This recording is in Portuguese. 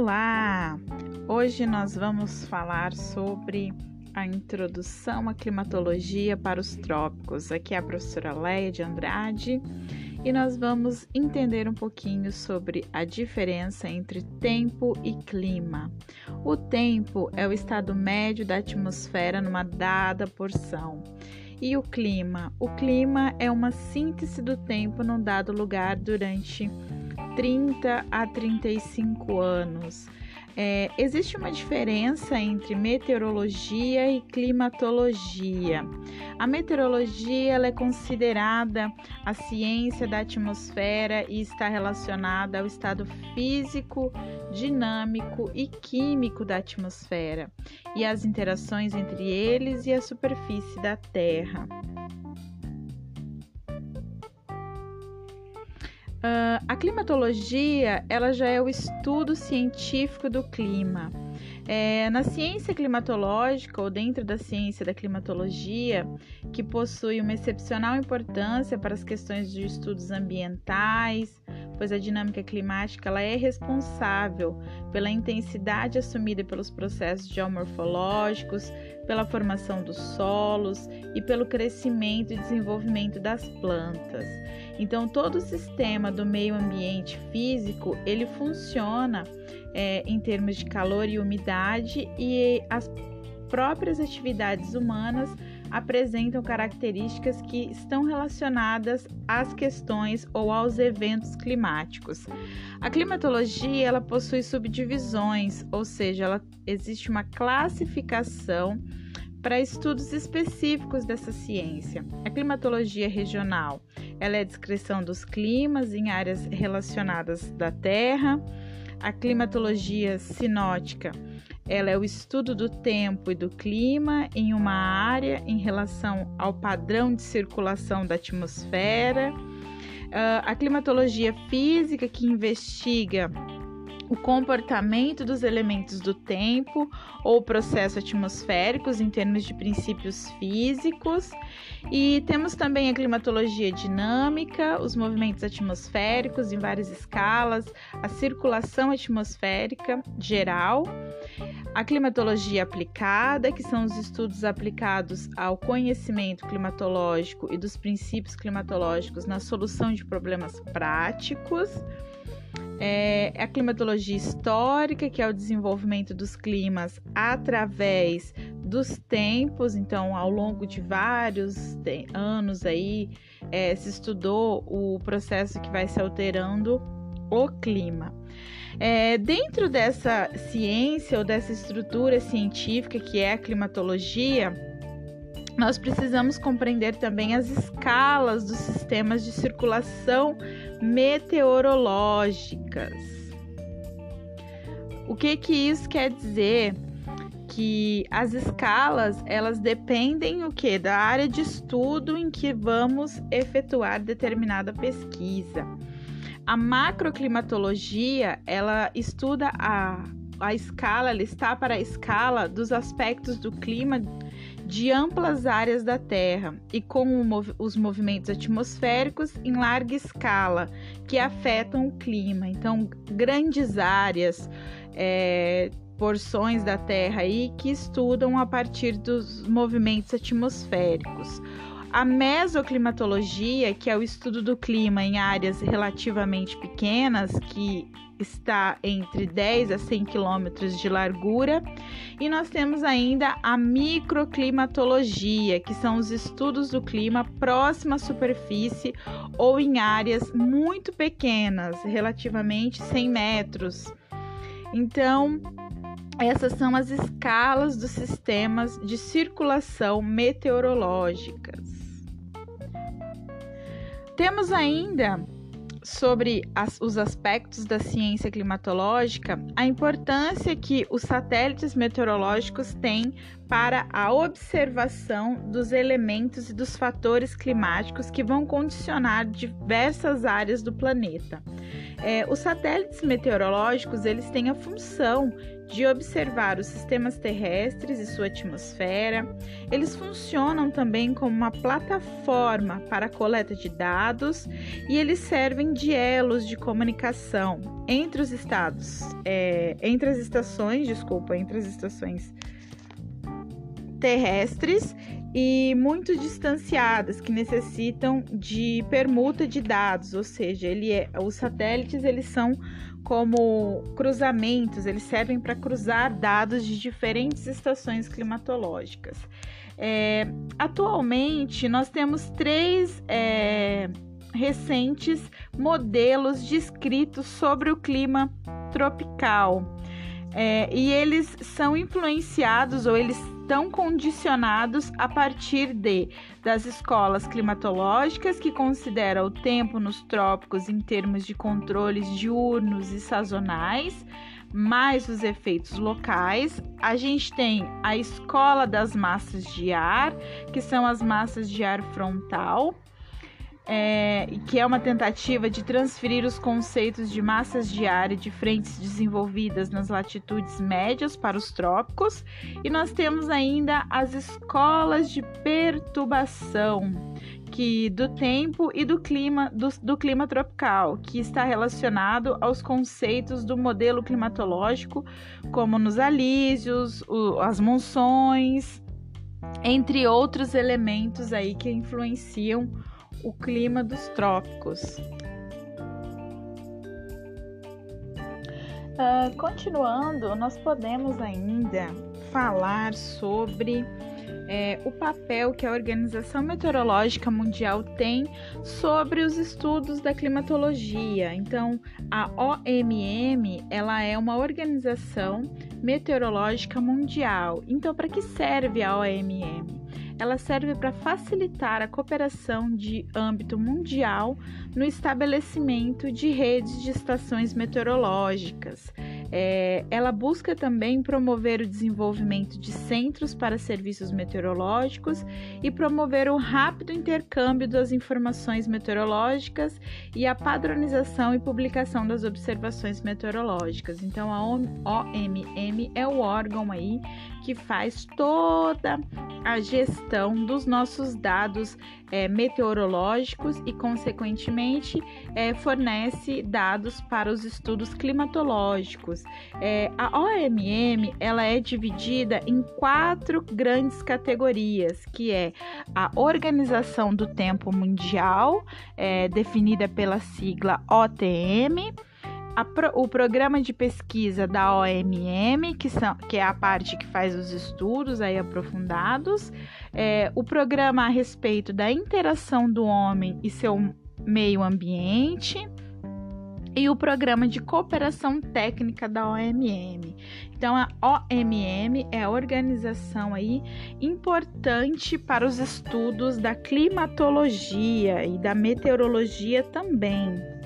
Olá! Hoje nós vamos falar sobre a introdução à climatologia para os trópicos. Aqui é a professora Leia de Andrade e nós vamos entender um pouquinho sobre a diferença entre tempo e clima. O tempo é o estado médio da atmosfera numa dada porção. E o clima? O clima é uma síntese do tempo num dado lugar durante 30 a 35 anos. É, existe uma diferença entre meteorologia e climatologia. A meteorologia é considerada a ciência da atmosfera e está relacionada ao estado físico, dinâmico e químico da atmosfera e as interações entre eles e a superfície da Terra. Uh, a climatologia ela já é o estudo científico do clima. É, na ciência climatológica, ou dentro da ciência da climatologia, que possui uma excepcional importância para as questões de estudos ambientais, pois a dinâmica climática ela é responsável pela intensidade assumida pelos processos geomorfológicos, pela formação dos solos e pelo crescimento e desenvolvimento das plantas. Então, todo o sistema do meio ambiente físico ele funciona é, em termos de calor e umidade e as próprias atividades humanas apresentam características que estão relacionadas às questões ou aos eventos climáticos. A climatologia ela possui subdivisões, ou seja, ela existe uma classificação para estudos específicos dessa ciência. A climatologia regional ela é a descrição dos climas em áreas relacionadas da Terra. A climatologia sinótica ela é o estudo do tempo e do clima em uma área em relação ao padrão de circulação da atmosfera. Uh, a climatologia física, que investiga o comportamento dos elementos do tempo ou processo atmosféricos em termos de princípios físicos. E temos também a climatologia dinâmica, os movimentos atmosféricos em várias escalas, a circulação atmosférica geral, a climatologia aplicada, que são os estudos aplicados ao conhecimento climatológico e dos princípios climatológicos na solução de problemas práticos é a climatologia histórica, que é o desenvolvimento dos climas através dos tempos, então ao longo de vários anos aí é, se estudou o processo que vai se alterando o clima. É, dentro dessa ciência ou dessa estrutura científica que é a climatologia, nós precisamos compreender também as escalas dos sistemas de circulação meteorológicas. O que que isso quer dizer? Que as escalas, elas dependem o que da área de estudo em que vamos efetuar determinada pesquisa. A macroclimatologia, ela estuda a, a escala, ela está para a escala dos aspectos do clima de amplas áreas da Terra e com os movimentos atmosféricos em larga escala que afetam o clima. Então, grandes áreas, é, porções da Terra aí que estudam a partir dos movimentos atmosféricos. A mesoclimatologia, que é o estudo do clima em áreas relativamente pequenas, que está entre 10 a 100 quilômetros de largura, e nós temos ainda a microclimatologia, que são os estudos do clima próximo à superfície ou em áreas muito pequenas, relativamente 100 metros. Então, essas são as escalas dos sistemas de circulação meteorológicas. Temos ainda sobre as, os aspectos da ciência climatológica a importância que os satélites meteorológicos têm para a observação dos elementos e dos fatores climáticos que vão condicionar diversas áreas do planeta. É, os satélites meteorológicos eles têm a função de observar os sistemas terrestres e sua atmosfera. Eles funcionam também como uma plataforma para coleta de dados e eles servem de elos de comunicação entre os estados, é, entre as estações, desculpa, entre as estações terrestres e muito distanciadas que necessitam de permuta de dados, ou seja, ele é, os satélites eles são como cruzamentos, eles servem para cruzar dados de diferentes estações climatológicas. É, atualmente, nós temos três é, recentes modelos descritos sobre o clima tropical. É, e eles são influenciados ou eles estão condicionados a partir de das escolas climatológicas que consideram o tempo nos trópicos em termos de controles diurnos e sazonais, mais os efeitos locais. A gente tem a escola das massas de ar, que são as massas de ar frontal, é, que é uma tentativa de transferir os conceitos de massas de ar e de frentes desenvolvidas nas latitudes médias para os trópicos, e nós temos ainda as escolas de perturbação que do tempo e do clima do, do clima tropical, que está relacionado aos conceitos do modelo climatológico, como nos alísios, o, as monções, entre outros elementos aí que influenciam o clima dos trópicos. Uh, continuando, nós podemos ainda falar sobre é, o papel que a Organização Meteorológica Mundial tem sobre os estudos da climatologia. Então, a OMM ela é uma organização meteorológica mundial. Então, para que serve a OMM? Ela serve para facilitar a cooperação de âmbito mundial no estabelecimento de redes de estações meteorológicas. É, ela busca também promover o desenvolvimento de centros para serviços meteorológicos e promover o rápido intercâmbio das informações meteorológicas e a padronização e publicação das observações meteorológicas. Então, a OMM é o órgão aí que faz toda a gestão dos nossos dados é, meteorológicos e, consequentemente, é, fornece dados para os estudos climatológicos. É, a OMM ela é dividida em quatro grandes categorias, que é a Organização do Tempo Mundial, é, definida pela sigla OTM o programa de pesquisa da OMM, que, são, que é a parte que faz os estudos aí aprofundados, é, o programa a respeito da interação do homem e seu meio ambiente e o programa de cooperação técnica da OMM. Então a OMM é a organização aí importante para os estudos da climatologia e da meteorologia também.